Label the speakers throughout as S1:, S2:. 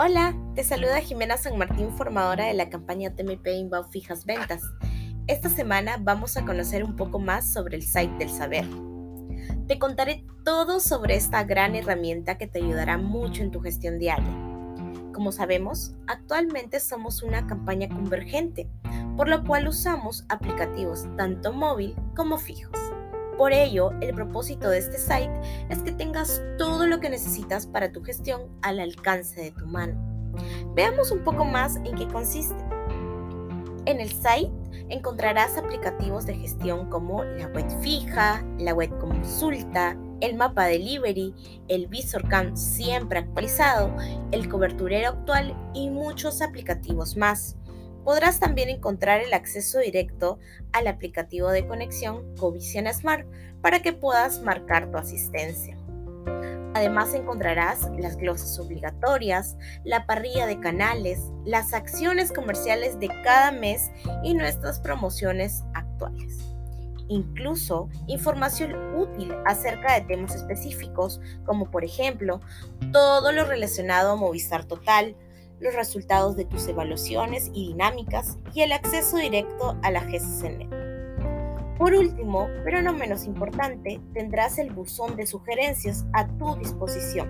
S1: Hola, te saluda Jimena San Martín, formadora de la campaña TMP Inbound Fijas Ventas. Esta semana vamos a conocer un poco más sobre el site del saber. Te contaré todo sobre esta gran herramienta que te ayudará mucho en tu gestión diaria. Como sabemos, actualmente somos una campaña convergente, por lo cual usamos aplicativos tanto móvil como fijos. Por ello, el propósito de este site es que tengas todo lo que necesitas para tu gestión al alcance de tu mano. Veamos un poco más en qué consiste. En el site encontrarás aplicativos de gestión como la web fija, la web consulta, el mapa delivery, el VisorCam siempre actualizado, el coberturero actual y muchos aplicativos más. Podrás también encontrar el acceso directo al aplicativo de conexión Covision Smart para que puedas marcar tu asistencia. Además encontrarás las glosas obligatorias, la parrilla de canales, las acciones comerciales de cada mes y nuestras promociones actuales. Incluso información útil acerca de temas específicos como por ejemplo todo lo relacionado a Movistar Total, los resultados de tus evaluaciones y dinámicas y el acceso directo a la GCCNet. Por último, pero no menos importante, tendrás el buzón de sugerencias a tu disposición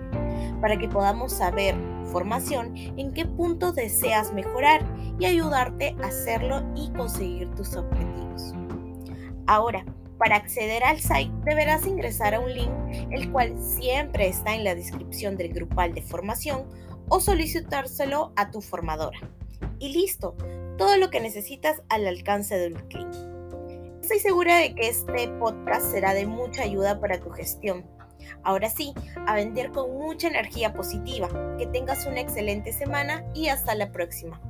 S1: para que podamos saber formación en qué punto deseas mejorar y ayudarte a hacerlo y conseguir tus objetivos. Ahora, para acceder al site deberás ingresar a un link el cual siempre está en la descripción del grupal de formación o solicitárselo a tu formadora. Y listo, todo lo que necesitas al alcance de un clic. Estoy segura de que este podcast será de mucha ayuda para tu gestión. Ahora sí, a vender con mucha energía positiva. Que tengas una excelente semana y hasta la próxima.